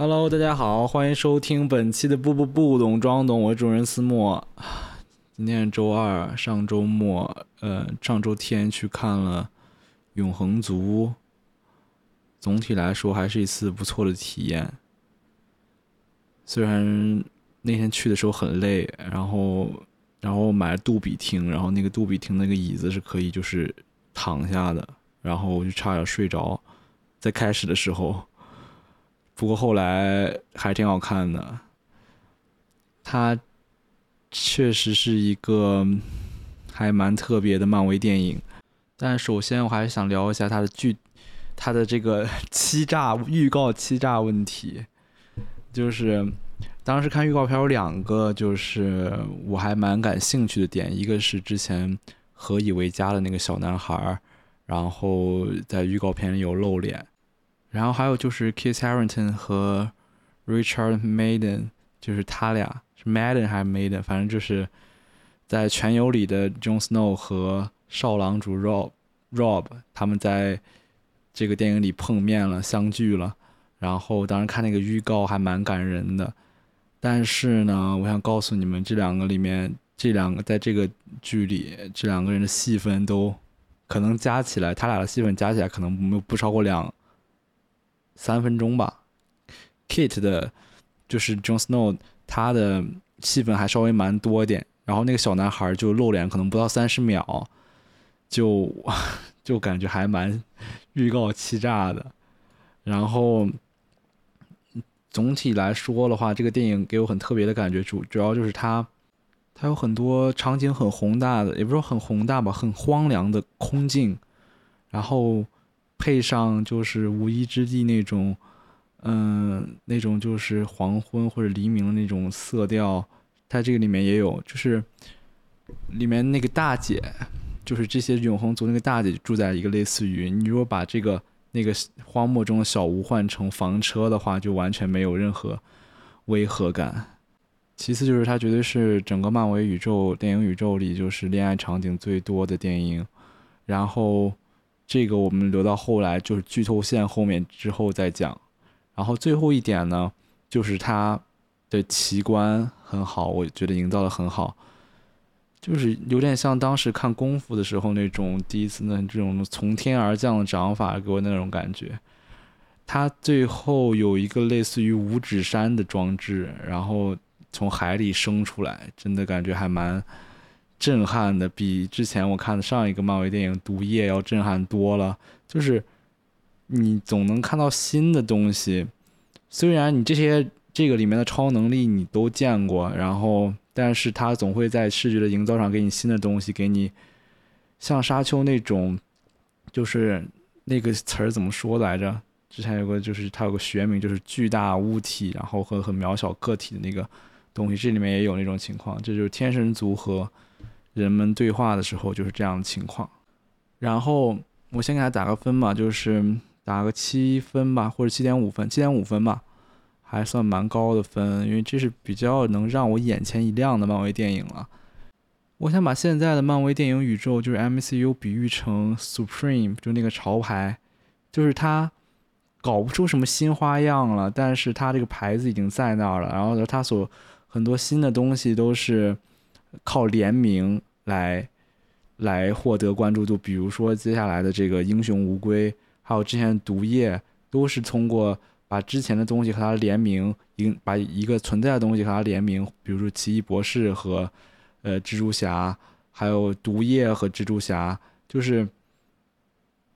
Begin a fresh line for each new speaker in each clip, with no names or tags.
Hello，大家好，欢迎收听本期的不不不懂装懂，我是主人思墨。今天是周二，上周末，呃，上周天去看了《永恒族》，总体来说还是一次不错的体验。虽然那天去的时候很累，然后，然后买了杜比厅，然后那个杜比厅那个椅子是可以就是躺下的，然后我就差点睡着，在开始的时候。不过后来还挺好看的，它确实是一个还蛮特别的漫威电影。但首先我还是想聊一下它的剧，它的这个 欺诈预告欺诈问题。就是当时看预告片有两个，就是我还蛮感兴趣的点，一个是之前何以为家的那个小男孩，然后在预告片里有露脸。然后还有就是 Kit Harington 和 Richard Madden，就是他俩是 Madden 还是 Madden，反正就是在《全游》里的 Jon Snow 和少狼主 Rob Rob，他们在这个电影里碰面了，相聚了。然后当时看那个预告还蛮感人的，但是呢，我想告诉你们，这两个里面，这两个在这个剧里，这两个人的戏份都可能加起来，他俩的戏份加起来可能没有不超过两。三分钟吧，Kit 的，就是 Jon Snow，他的戏份还稍微蛮多一点。然后那个小男孩就露脸，可能不到三十秒，就 就感觉还蛮预告欺诈的。然后总体来说的话，这个电影给我很特别的感觉，主主要就是它，它有很多场景很宏大的，也不是说很宏大吧，很荒凉的空镜，然后。配上就是无依之地那种，嗯，那种就是黄昏或者黎明的那种色调，它这个里面也有，就是里面那个大姐，就是这些永恒族那个大姐住在一个类似于，你如果把这个那个荒漠中的小屋换成房车的话，就完全没有任何违和感。其次就是它绝对是整个漫威宇宙电影宇宙里就是恋爱场景最多的电影，然后。这个我们留到后来，就是剧透线后面之后再讲。然后最后一点呢，就是它的奇观很好，我觉得营造的很好，就是有点像当时看功夫的时候那种第一次那这种从天而降的掌法给我那种感觉。它最后有一个类似于五指山的装置，然后从海里升出来，真的感觉还蛮。震撼的比之前我看的上一个漫威电影《毒液》要震撼多了。就是你总能看到新的东西，虽然你这些这个里面的超能力你都见过，然后但是它总会在视觉的营造上给你新的东西，给你像沙丘那种，就是那个词儿怎么说来着？之前有个就是它有个学名，就是巨大物体，然后和很渺小个体的那个东西，这里面也有那种情况，这就是天神族和。人们对话的时候就是这样的情况，然后我先给他打个分吧，就是打个七分吧，或者七点五分，七点五分吧，还算蛮高的分，因为这是比较能让我眼前一亮的漫威电影了。我想把现在的漫威电影宇宙，就是 MCU 比喻成 Supreme，就那个潮牌，就是它搞不出什么新花样了，但是它这个牌子已经在那儿了，然后它所很多新的东西都是。靠联名来来获得关注度，比如说接下来的这个英雄无归，还有之前毒液，都是通过把之前的东西和它联名，一把一个存在的东西和它联名，比如说奇异博士和呃蜘蛛侠，还有毒液和蜘蛛侠，就是，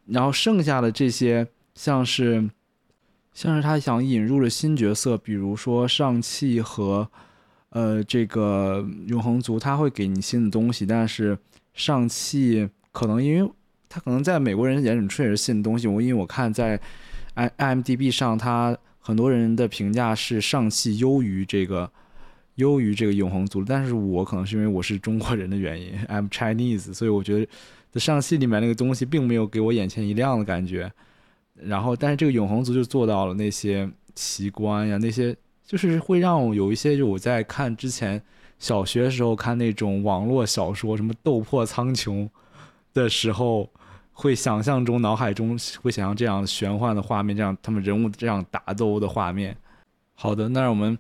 然后剩下的这些像是像是他想引入的新角色，比如说上汽和。呃，这个永恒族他会给你新的东西，但是上汽可能因为他可能在美国人眼里确实是新的东西。我因为我看在 i m d b 上，他很多人的评价是上汽优于这个优于这个永恒族，但是我可能是因为我是中国人的原因，I'm Chinese，所以我觉得在上汽里面那个东西并没有给我眼前一亮的感觉。然后，但是这个永恒族就做到了那些奇观呀，那些。就是会让我有一些，就我在看之前小学时候看那种网络小说，什么《斗破苍穹》的时候，会想象中脑海中会想象这样玄幻的画面，这样他们人物这样打斗的画面。好的，那我们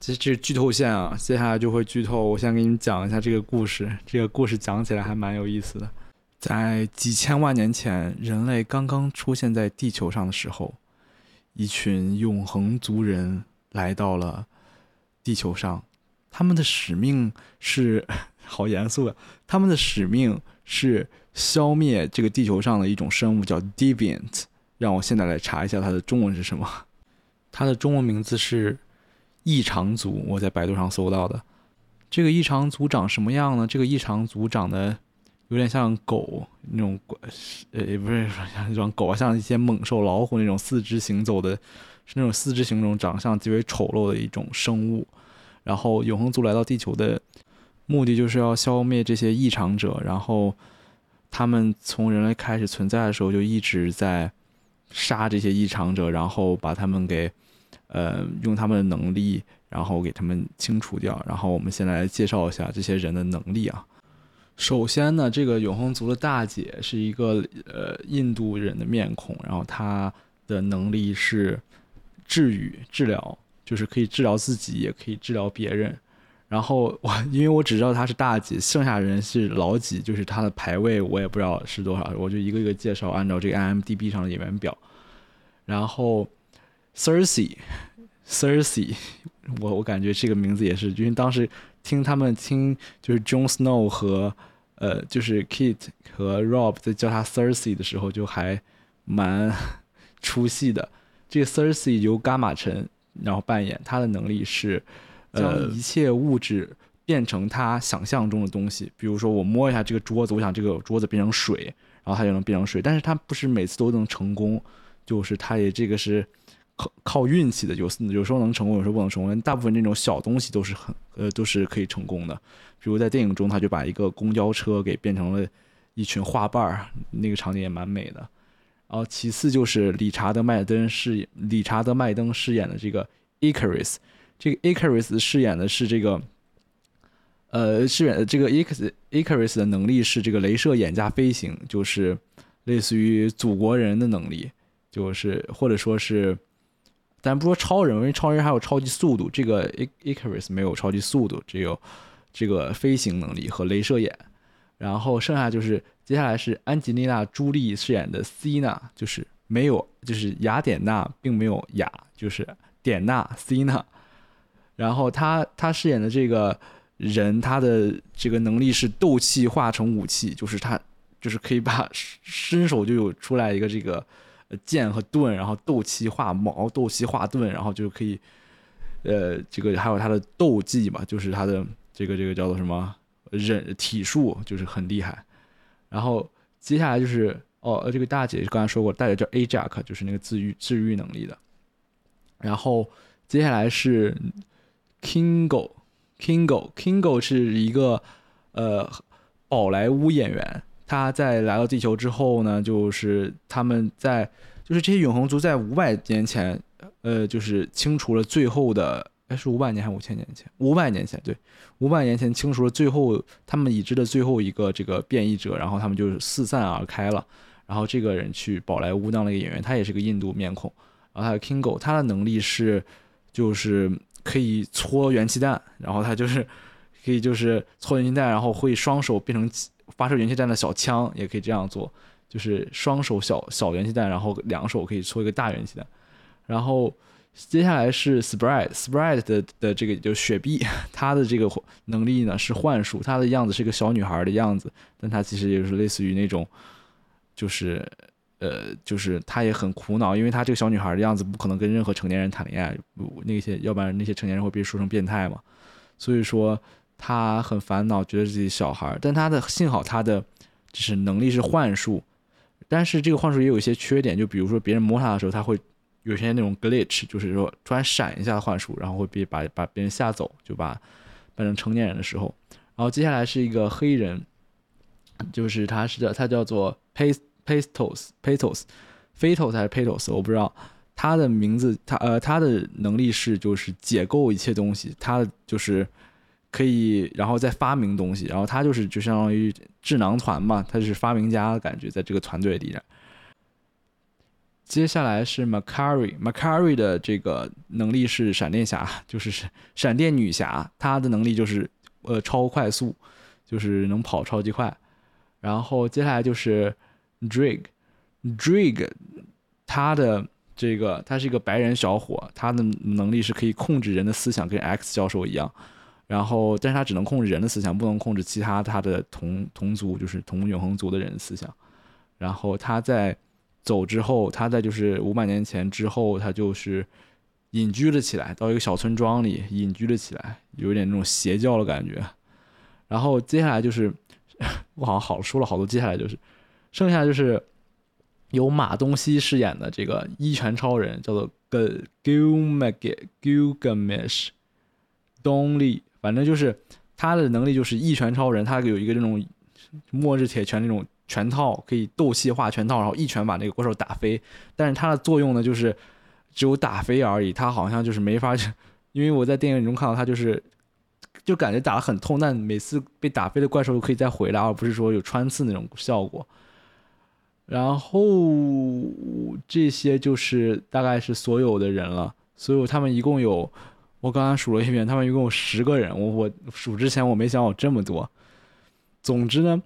这这剧透线啊，接下来就会剧透。我先给你们讲一下这个故事，这个故事讲起来还蛮有意思的。在几千万年前，人类刚刚出现在地球上的时候，一群永恒族人来到了地球上，他们的使命是 好严肃啊，他们的使命是消灭这个地球上的一种生物，叫 Deviant。让我现在来查一下它的中文是什么。它的中文名字是异常族，我在百度上搜到的。这个异常族长什么样呢？这个异常族长得有点像狗那种，呃，也不是说像那种狗啊，像一些猛兽、老虎那种四肢行走的，是那种四肢行走、长相极为丑陋的一种生物。然后永恒族来到地球的目的就是要消灭这些异常者。然后他们从人类开始存在的时候就一直在。杀这些异常者，然后把他们给，呃，用他们的能力，然后给他们清除掉。然后我们先来介绍一下这些人的能力啊。首先呢，这个永恒族的大姐是一个呃印度人的面孔，然后她的能力是治愈、治疗，就是可以治疗自己，也可以治疗别人。然后我 因为我只知道她是大姐，剩下人是老几，就是她的排位我也不知道是多少，我就一个一个介绍，按照这个 IMDB 上的演员表。然后，Cersei，Cersei，我我感觉这个名字也是，因为当时听他们听就是 Jon Snow 和呃就是 Kit 和 Rob 在叫他 c e r s e 的时候，就还蛮 出戏的。这个 Cersei 由伽马陈然后扮演，他的能力是。将一切物质变成他想象中的东西，比如说我摸一下这个桌子，我想这个桌子变成水，然后它就能变成水。但是它不是每次都能成功，就是它也这个是靠靠运气的，有有时候能成功，有时候不能成功。大部分这种小东西都是很呃都是可以成功的，比如在电影中，他就把一个公交车给变成了一群花瓣儿，那个场景也蛮美的。然后其次就是理查德麦登饰演理查德麦登饰演的这个 Icarus。这个 Icarus 饰演的是这个，呃，饰演的这个 Icarus Icarus 的能力是这个镭射眼加飞行，就是类似于祖国人的能力，就是或者说是，咱不说超人，因为超人还有超级速度，这个 Icarus 没有超级速度，只有这个飞行能力和镭射眼。然后剩下就是接下来是安吉丽娜朱莉饰演的 C 娜，就是没有，就是雅典娜并没有雅，就是典娜 C 娜。然后他他饰演的这个人，他的这个能力是斗气化成武器，就是他就是可以把伸手就有出来一个这个剑和盾，然后斗气化矛，斗气化盾，然后就可以，呃，这个还有他的斗技嘛，就是他的这个这个叫做什么忍体术，就是很厉害。然后接下来就是哦，这个大姐刚才说过，大姐叫 A Jack，就是那个治愈治愈能力的。然后接下来是。Kingo，Kingo，Kingo 是一个呃宝莱坞演员。他在来到地球之后呢，就是他们在就是这些永恒族在五百年前，呃，就是清除了最后的，哎，是五百年还是五千年前？五百年前，对，五百年前清除了最后他们已知的最后一个这个变异者，然后他们就四散而开了。然后这个人去宝莱坞当了一个演员，他也是个印度面孔。然后还有 Kingo，他的能力是就是。可以搓元气弹，然后他就是可以就是搓元气弹，然后会双手变成发射元气弹的小枪，也可以这样做，就是双手小小元气弹，然后两手可以搓一个大元气弹。然后接下来是 Sprite，Sprite 的的这个就雪碧，它的这个能力呢是幻术，它的样子是个小女孩的样子，但它其实也是类似于那种就是。呃，就是她也很苦恼，因为她这个小女孩的样子不可能跟任何成年人谈恋爱，那些要不然那些成年人会被说成变态嘛。所以说她很烦恼，觉得自己小孩。但她的幸好她的就是能力是幻术，但是这个幻术也有一些缺点，就比如说别人摸她的时候，她会有些那种 glitch，就是说突然闪一下幻术，然后会被把把别人吓走，就把变成成年人的时候。然后接下来是一个黑人，就是他是叫他叫做 Pace。Pastos, Pastos, Fatos 还是 Pastos，我不知道。他的名字，他呃，他的能力是就是解构一切东西，他就是可以然后再发明东西，然后他就是就相当于智囊团嘛，他是发明家的感觉，在这个团队里。接下来是 Macari，Macari 的这个能力是闪电侠，就是闪电女侠，她的能力就是呃超快速，就是能跑超级快。然后接下来就是 Drake，Drake，他的这个他是一个白人小伙，他的能力是可以控制人的思想，跟 X 教授一样。然后，但是他只能控制人的思想，不能控制其他他的同同族，就是同永恒族的人思想。然后他在。走之后，他在就是五百年前之后，他就是隐居了起来，到一个小村庄里隐居了起来，有点那种邪教的感觉。然后接下来就是，我好像好说了好多，接下来就是，剩下就是由马东锡饰演的这个一拳超人，叫做 Gilgamesh，东力，反正就是他的能力就是一拳超人，他有一个这种末日铁拳那种。拳套可以斗气化拳套，然后一拳把那个怪兽打飞。但是它的作用呢，就是只有打飞而已。它好像就是没法，因为我在电影中看到它就是，就感觉打得很痛，但每次被打飞的怪兽可以再回来，而不是说有穿刺那种效果。然后这些就是大概是所有的人了。所以他们一共有，我刚刚数了一遍，他们一共有十个人。我我数之前我没想有这么多。总之呢。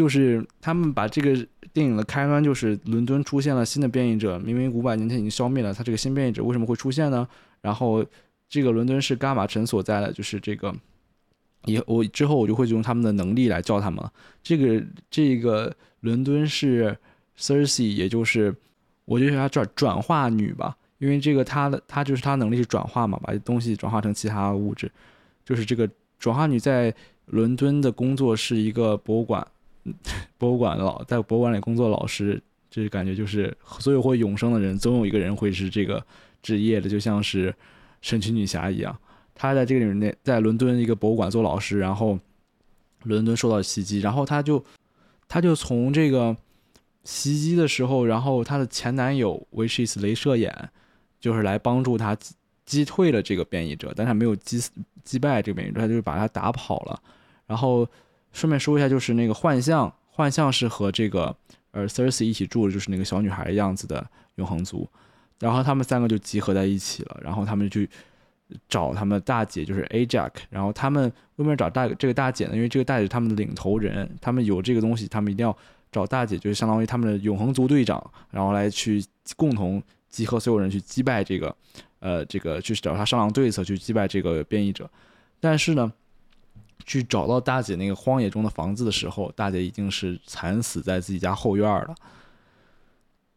就是他们把这个电影的开端，就是伦敦出现了新的变异者，明明五百年前已经消灭了，他这个新变异者为什么会出现呢？然后这个伦敦是伽马城所在的，就是这个，以我之后我就会用他们的能力来叫他们了。这个这个伦敦是 c e r s e 也就是我就叫她转转化女吧，因为这个她的她就是她能力是转化嘛，把东西转化成其他物质，就是这个转化女在伦敦的工作是一个博物馆。博物馆老在博物馆里工作，老师就是感觉就是所有会永生的人，总有一个人会是这个职业的，就像是神奇女侠一样。她在这个里面，在伦敦一个博物馆做老师，然后伦敦受到袭击，然后她就她就从这个袭击的时候，然后她的前男友维什斯镭射眼就是来帮助她击退了这个变异者，但他没有击击败这个变异者，他就是把他打跑了，然后。顺便说一下，就是那个幻象，幻象是和这个呃 c e r s e 一起住的，就是那个小女孩样子的永恒族，然后他们三个就集合在一起了，然后他们去找他们大姐，就是 Ajak，然后他们为什么找大这个大姐呢？因为这个大姐是他们的领头人，他们有这个东西，他们一定要找大姐，就是相当于他们的永恒族队长，然后来去共同集合所有人去击败这个呃这个去找他商量对策，去击败这个变异者，但是呢。去找到大姐那个荒野中的房子的时候，大姐已经是惨死在自己家后院了。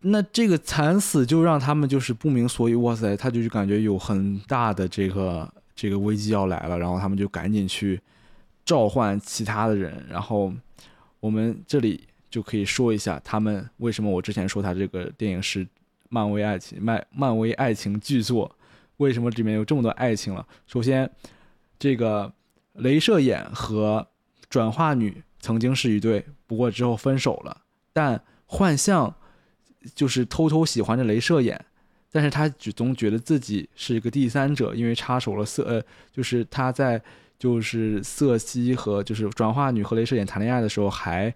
那这个惨死就让他们就是不明所以，哇塞，他就感觉有很大的这个这个危机要来了，然后他们就赶紧去召唤其他的人。然后我们这里就可以说一下他们为什么我之前说他这个电影是漫威爱情漫漫威爱情巨作，为什么里面有这么多爱情了？首先，这个。镭射眼和转化女曾经是一对，不过之后分手了。但幻象就是偷偷喜欢着镭射眼，但是他总觉得自己是一个第三者，因为插手了色，呃，就是他在就是色西和就是转化女和镭射眼谈恋爱的时候，还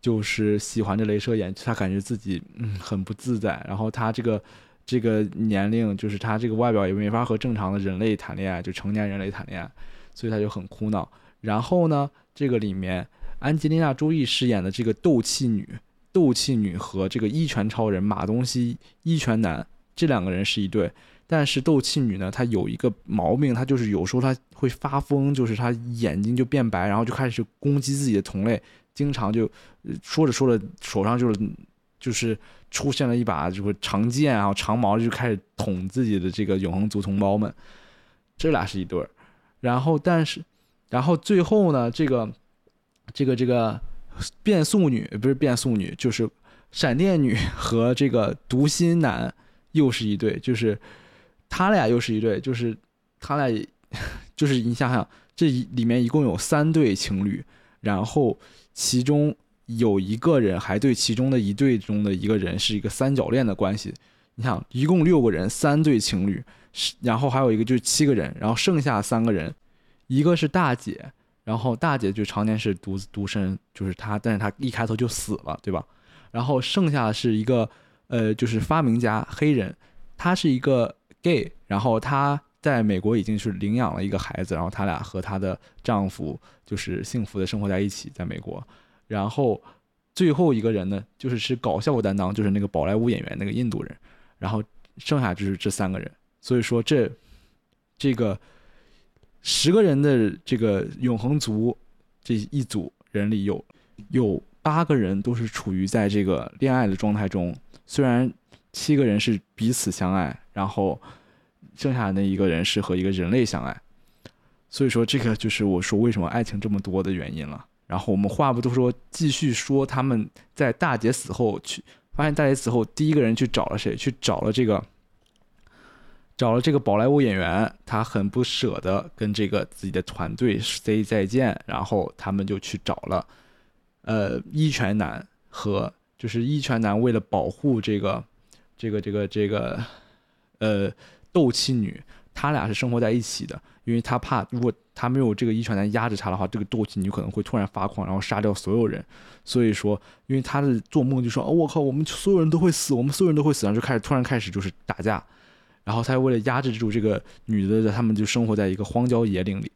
就是喜欢着镭射眼，他感觉自己嗯很不自在。然后他这个这个年龄，就是他这个外表也没法和正常的人类谈恋爱，就成年人类谈恋爱。所以他就很苦恼。然后呢，这个里面安吉丽娜·朱莉饰演的这个斗气女，斗气女和这个一拳超人马东锡一拳男这两个人是一对。但是斗气女呢，她有一个毛病，她就是有时候她会发疯，就是她眼睛就变白，然后就开始攻击自己的同类，经常就说着说着手上就是就是出现了一把就是长剑啊长矛，就开始捅自己的这个永恒族同胞们。这俩是一对儿。然后，但是，然后最后呢？这个，这个，这个变速女不是变速女，就是闪电女 和这个读心男又是一对，就是他俩又是一对，就是他俩，就是你想想，这里面一共有三对情侣，然后其中有一个人还对其中的一对中的一个人是一个三角恋的关系。你想，一共六个人，三对情侣。然后还有一个就是七个人，然后剩下三个人，一个是大姐，然后大姐就常年是独独身，就是她，但是她一开头就死了，对吧？然后剩下的是一个呃，就是发明家黑人，他是一个 gay，然后他在美国已经是领养了一个孩子，然后他俩和他的丈夫就是幸福的生活在一起，在美国。然后最后一个人呢，就是是搞笑担当，就是那个宝莱坞演员那个印度人。然后剩下就是这三个人，所以说这这个十个人的这个永恒族这一组人里有有八个人都是处于在这个恋爱的状态中。虽然七个人是彼此相爱，然后剩下那一个人是和一个人类相爱，所以说这个就是我说为什么爱情这么多的原因了。然后我们话不多说，继续说他们在大姐死后去发现大姐死后，第一个人去找了谁？去找了这个找了这个宝莱坞演员，他很不舍得跟这个自己的团队 say 再见，然后他们就去找了呃一拳男和。就是一拳男为了保护这个，这个这个这个，呃，斗气女，他俩是生活在一起的，因为他怕如果他没有这个一拳男压着他的话，这个斗气女可能会突然发狂，然后杀掉所有人。所以说，因为他的做梦就说，哦，我靠，我们所有人都会死，我们所有人都会死，然后就开始突然开始就是打架，然后他为了压制住这个女的，他们就生活在一个荒郊野岭里。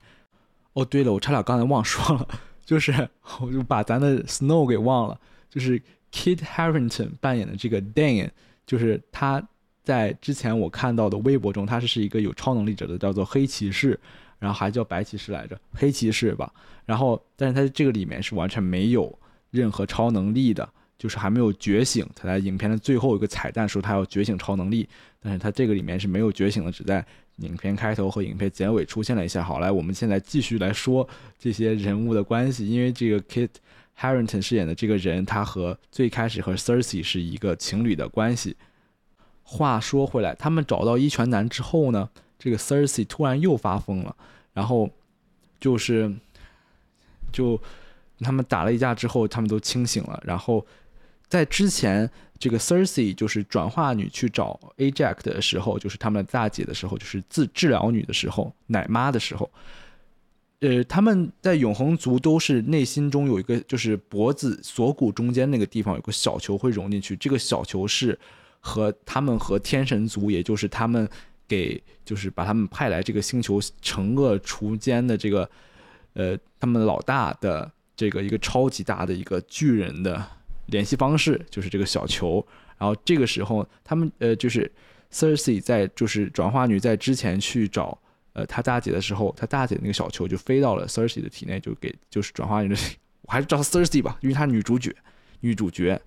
哦，对了，我差点刚才忘说了，就是我就把咱的 Snow 给忘了，就是。Kit Harington 扮演的这个 Dan，就是他在之前我看到的微博中，他是是一个有超能力者的，叫做黑骑士，然后还叫白骑士来着，黑骑士吧。然后，但是他这个里面是完全没有任何超能力的，就是还没有觉醒。他在影片的最后一个彩蛋说他要觉醒超能力，但是他这个里面是没有觉醒的，只在影片开头和影片结尾出现了一下。好，来，我们现在继续来说这些人物的关系，因为这个 Kit。Harrington 饰演的这个人，他和最开始和 Cersei 是一个情侣的关系。话说回来，他们找到一拳男之后呢，这个 Cersei 突然又发疯了，然后就是就他们打了一架之后，他们都清醒了。然后在之前，这个 Cersei 就是转化女去找 Ajax 的时候，就是他们大姐的时候，就是自治疗女的时候，奶妈的时候。呃，他们在永恒族都是内心中有一个，就是脖子锁骨中间那个地方有个小球会融进去。这个小球是和他们和天神族，也就是他们给，就是把他们派来这个星球惩恶除奸的这个，呃，他们老大的这个一个超级大的一个巨人的联系方式，就是这个小球。然后这个时候，他们呃，就是 c e r s e 在就是转化女在之前去找。呃，她大姐的时候，她大姐那个小球就飞到了 c e r s e 的体内，就给就是转化成，我还是叫 c e r s e 吧，因为她女主角，女主角，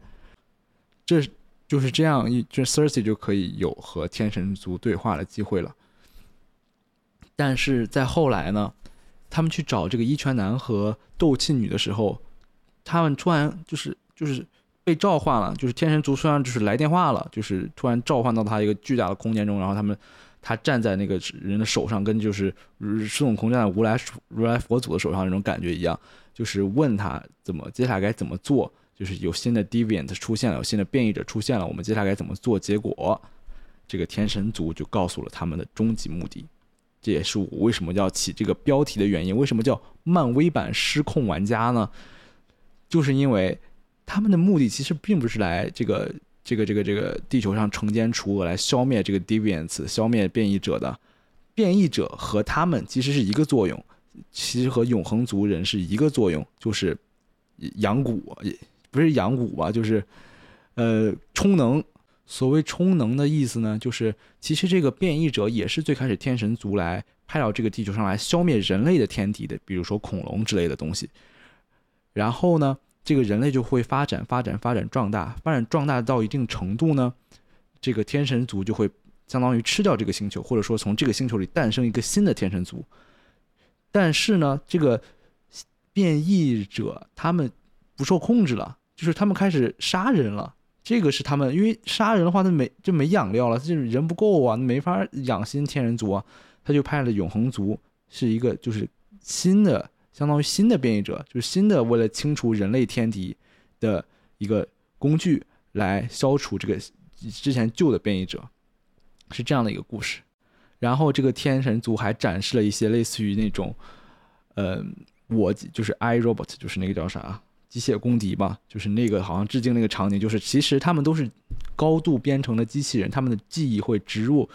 这就是这样一，这 c e r s e 就可以有和天神族对话的机会了。但是在后来呢，他们去找这个一拳男和斗气女的时候，他们突然就是就是被召唤了，就是天神族虽然就是来电话了，就是突然召唤到他一个巨大的空间中，然后他们。他站在那个人的手上，跟就是孙悟空站在如来如来佛祖的手上那种感觉一样，就是问他怎么接下来该怎么做，就是有新的 deviant 出现了，有新的变异者出现了，我们接下来该怎么做？结果这个天神族就告诉了他们的终极目的，这也是我为什么要起这个标题的原因。为什么叫漫威版失控玩家呢？就是因为他们的目的其实并不是来这个。这个这个这个地球上惩奸除恶来消灭这个 deviants，消灭变异者的变异者和他们其实是一个作用，其实和永恒族人是一个作用，就是养蛊，不是养蛊吧，就是呃充能。所谓充能的意思呢，就是其实这个变异者也是最开始天神族来派到这个地球上来消灭人类的天敌的，比如说恐龙之类的东西。然后呢？这个人类就会发展、发展、发展、壮大，发展壮大到一定程度呢，这个天神族就会相当于吃掉这个星球，或者说从这个星球里诞生一个新的天神族。但是呢，这个变异者他们不受控制了，就是他们开始杀人了。这个是他们，因为杀人的话，他没就没养料了，就是人不够啊，没法养新天人族啊，他就派了永恒族，是一个就是新的。相当于新的变异者，就是新的为了清除人类天敌的一个工具，来消除这个之前旧的变异者，是这样的一个故事。然后这个天神族还展示了一些类似于那种，呃，我就是 i robot，就是那个叫啥，机械公敌吧，就是那个好像致敬那个场景，就是其实他们都是高度编程的机器人，他们的记忆会植入，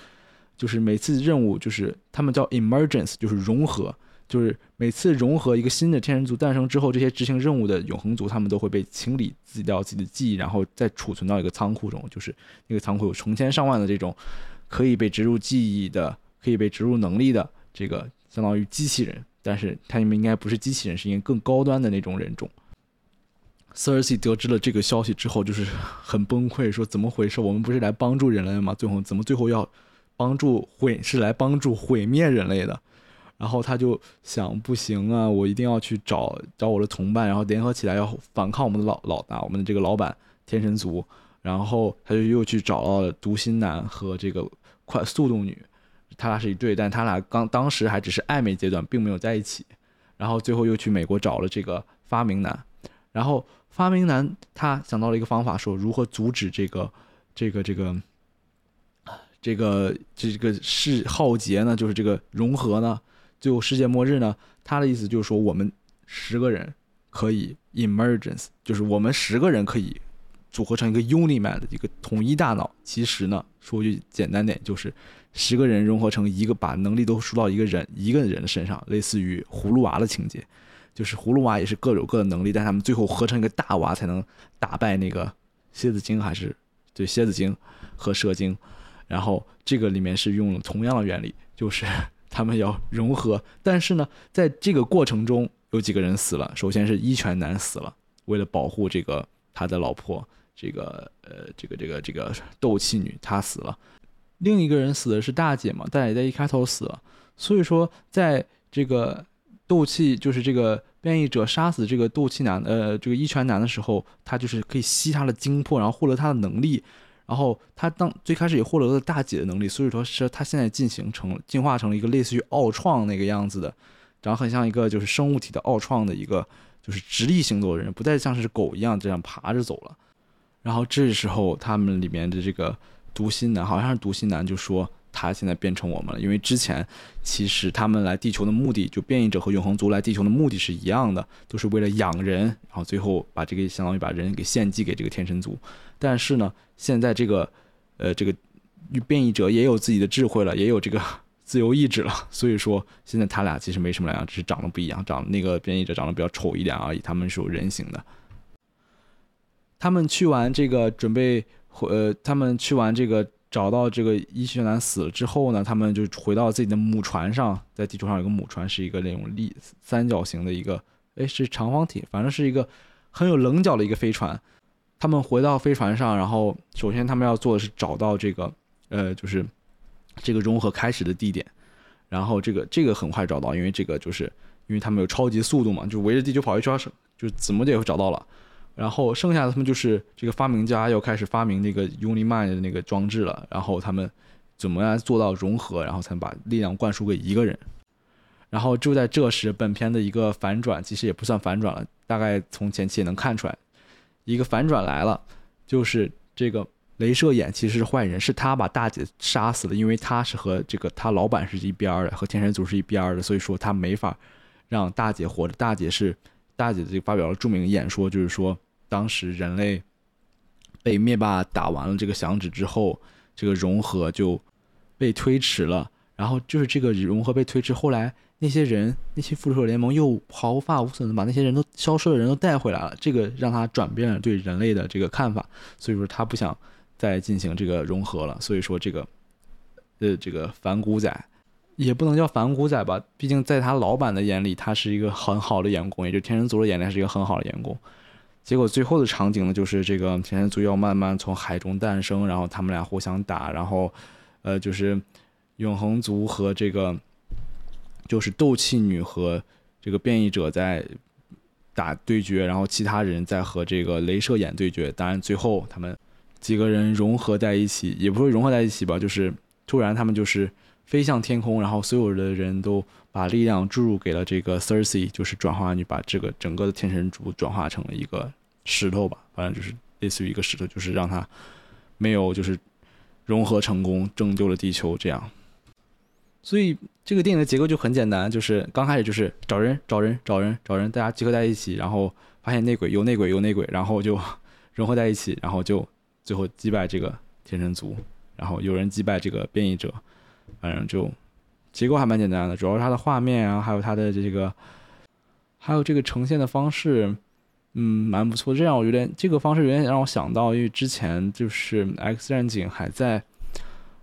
就是每次任务就是他们叫 emergence，就是融合，就是每次融合一个新的天神族诞生之后，这些执行任务的永恒族他们都会被清理自己掉自己的记忆，然后再储存到一个仓库中，就是那个仓库有成千上万的这种可以被植入记忆的、可以被植入能力的这个相当于机器人，但是他们应该不是机器人，是一个更高端的那种人种。Cersei 得知了这个消息之后，就是很崩溃，说怎么回事？我们不是来帮助人类吗？最后怎么最后要帮助毁？是来帮助毁灭人类的？然后他就想，不行啊，我一定要去找找我的同伴，然后联合起来要反抗我们的老老大，我们的这个老板天神族。然后他就又去找到了读心男和这个快速度女，他俩是一对，但他俩刚当时还只是暧昧阶段，并没有在一起。然后最后又去美国找了这个发明男，然后。发明男他想到了一个方法，说如何阻止这个、这个、这个、这个这个是浩劫呢？就是这个融合呢？最后世界末日呢？他的意思就是说，我们十个人可以 emergence，就是我们十个人可以组合成一个 unimad 的一个统一大脑。其实呢，说句简单点，就是十个人融合成一个，把能力都输到一个人一个人的身上，类似于葫芦娃的情节。就是葫芦娃也是各有各的能力，但他们最后合成一个大娃才能打败那个蝎子精，还是对蝎子精和蛇精。然后这个里面是用了同样的原理，就是他们要融合。但是呢，在这个过程中有几个人死了。首先是一拳男死了，为了保护这个他的老婆，这个呃这个这个这个斗气女她死了。另一个人死的是大姐嘛，大姐在一开头死了。所以说在这个。斗气就是这个变异者杀死这个斗气男，呃，这个一拳男的时候，他就是可以吸他的精魄，然后获得他的能力，然后他当最开始也获得了大姐的能力，所以说是他现在进行成进化成了一个类似于奥创那个样子的，长得很像一个就是生物体的奥创的一个就是直立行走的人，不再像是狗一样这样爬着走了。然后这时候他们里面的这个读心男，好像是读心男就说。他现在变成我们了，因为之前其实他们来地球的目的，就变异者和永恒族来地球的目的是一样的，都是为了养人，然后最后把这个相当于把人给献祭给这个天神族。但是呢，现在这个呃这个变异者也有自己的智慧了，也有这个自由意志了，所以说现在他俩其实没什么两样，只是长得不一样，长那个变异者长得比较丑一点而已，他们是有人形的。他们去完这个准备，呃，他们去完这个。找到这个伊学男死了之后呢，他们就回到自己的母船上，在地球上有个母船，是一个那种立三角形的一个，哎，是长方体，反正是一个很有棱角的一个飞船。他们回到飞船上，然后首先他们要做的是找到这个，呃，就是这个融合开始的地点。然后这个这个很快找到，因为这个就是因为他们有超级速度嘛，就围着地球跑一圈，就怎么的也会找到了。然后剩下的他们就是这个发明家要开始发明那个 Unimind 的那个装置了。然后他们怎么样做到融合，然后才把力量灌输给一个人？然后就在这时，本片的一个反转其实也不算反转了，大概从前期也能看出来，一个反转来了，就是这个镭射眼其实是坏人，是他把大姐杀死了，因为他是和这个他老板是一边的，和天神族是一边的，所以说他没法让大姐活着。大姐是大姐这个发表了著名演说，就是说。当时人类被灭霸打完了这个响指之后，这个融合就被推迟了。然后就是这个融合被推迟，后来那些人，那些复仇者联盟又毫发无损的把那些人都消失的人都带回来了。这个让他转变了对人类的这个看法，所以说他不想再进行这个融合了。所以说这个呃这个反骨仔也不能叫反骨仔吧，毕竟在他老板的眼里，他是一个很好的员工，也就天神族的眼里，他是一个很好的员工。结果最后的场景呢，就是这个天神族要慢慢从海中诞生，然后他们俩互相打，然后，呃，就是永恒族和这个就是斗气女和这个变异者在打对决，然后其他人在和这个镭射眼对决。当然，最后他们几个人融合在一起，也不会融合在一起吧，就是突然他们就是飞向天空，然后所有的人都。把力量注入给了这个 Cersei，就是转化你把这个整个的天神族转化成了一个石头吧，反正就是类似于一个石头，就是让它没有就是融合成功，拯救了地球这样。所以这个电影的结构就很简单，就是刚开始就是找人找人找人找人，大家集合在一起，然后发现内鬼有内鬼有内鬼，然后就 融合在一起，然后就最后击败这个天神族，然后有人击败这个变异者，反正就结构还蛮简单的，主要是它的画面啊，还有它的这个，还有这个呈现的方式，嗯，蛮不错。这样我有点这个方式有点让我想到，因为之前就是《X 战警》还在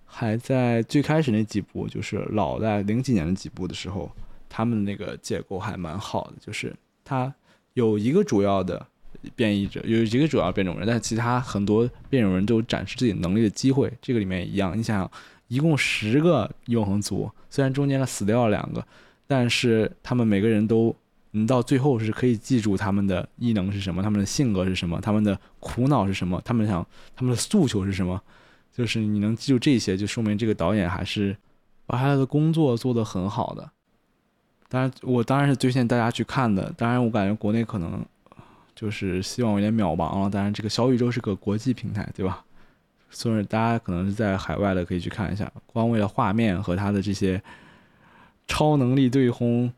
还在最开始那几部，就是老在零几年的几部的时候，他们那个结构还蛮好的，就是它。有一个主要的变异者，有一个主要变种人，但其他很多变种人都展示自己能力的机会。这个里面也一样，你想想，一共十个永恒族，虽然中间呢死掉了两个，但是他们每个人都，你到最后是可以记住他们的异能是什么，他们的性格是什么，他们的苦恼是什么，他们想他们的诉求是什么，就是你能记住这些，就说明这个导演还是把他的工作做得很好的。当然，我当然是推荐大家去看的。当然，我感觉国内可能就是希望有点渺茫了。当然，这个小宇宙是个国际平台，对吧？所以大家可能是在海外的可以去看一下。光为了画面和他的这些超能力对轰，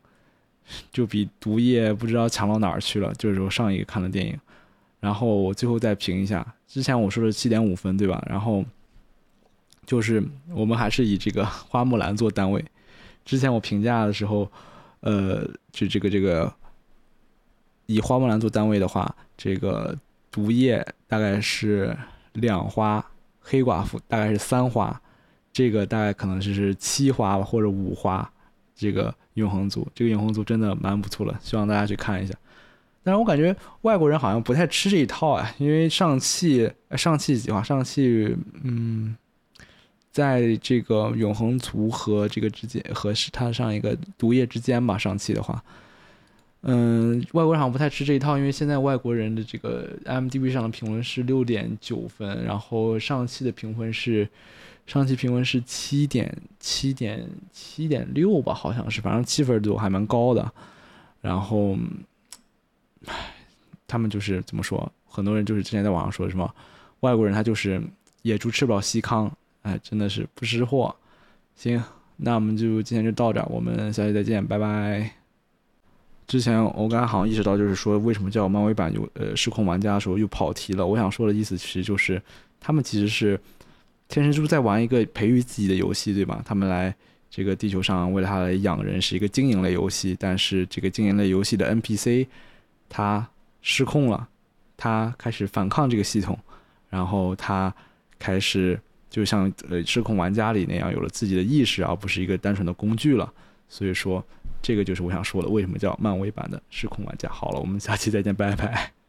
就比毒液不知道强到哪儿去了。就是我上一个看的电影，然后我最后再评一下。之前我说的七点五分，对吧？然后就是我们还是以这个 花木兰做单位。之前我评价的时候。呃，就这个这个，以花木兰做单位的话，这个毒液大概是两花，黑寡妇大概是三花，这个大概可能就是七花或者五花。这个永恒族，这个永恒族真的蛮不错的，希望大家去看一下。但是我感觉外国人好像不太吃这一套啊，因为上汽上汽几话，上汽嗯。在这个永恒族和这个之间，和是它上一个毒液之间吧。上汽的话，嗯，外国人好像不太吃这一套，因为现在外国人的这个 M D B 上的评分是六点九分，然后上期的评分是上期评分是七点七点七点六吧，好像是，反正七分都还蛮高的。然后，唉，他们就是怎么说？很多人就是之前在网上说什么外国人他就是野猪吃不了细糠。哎，真的是不识货。行，那我们就今天就到这儿，我们下期再见，拜拜。之前我刚才好像意识到，就是说为什么叫漫威版有呃失控玩家的时候又跑题了。我想说的意思其实就是，他们其实是天神猪在玩一个培育自己的游戏，对吧？他们来这个地球上为了他来养人，是一个经营类游戏。但是这个经营类游戏的 NPC 他失控了，他开始反抗这个系统，然后他开始。就像呃失控玩家里那样，有了自己的意识，而不是一个单纯的工具了。所以说，这个就是我想说的，为什么叫漫威版的失控玩家。好了，我们下期再见，拜拜。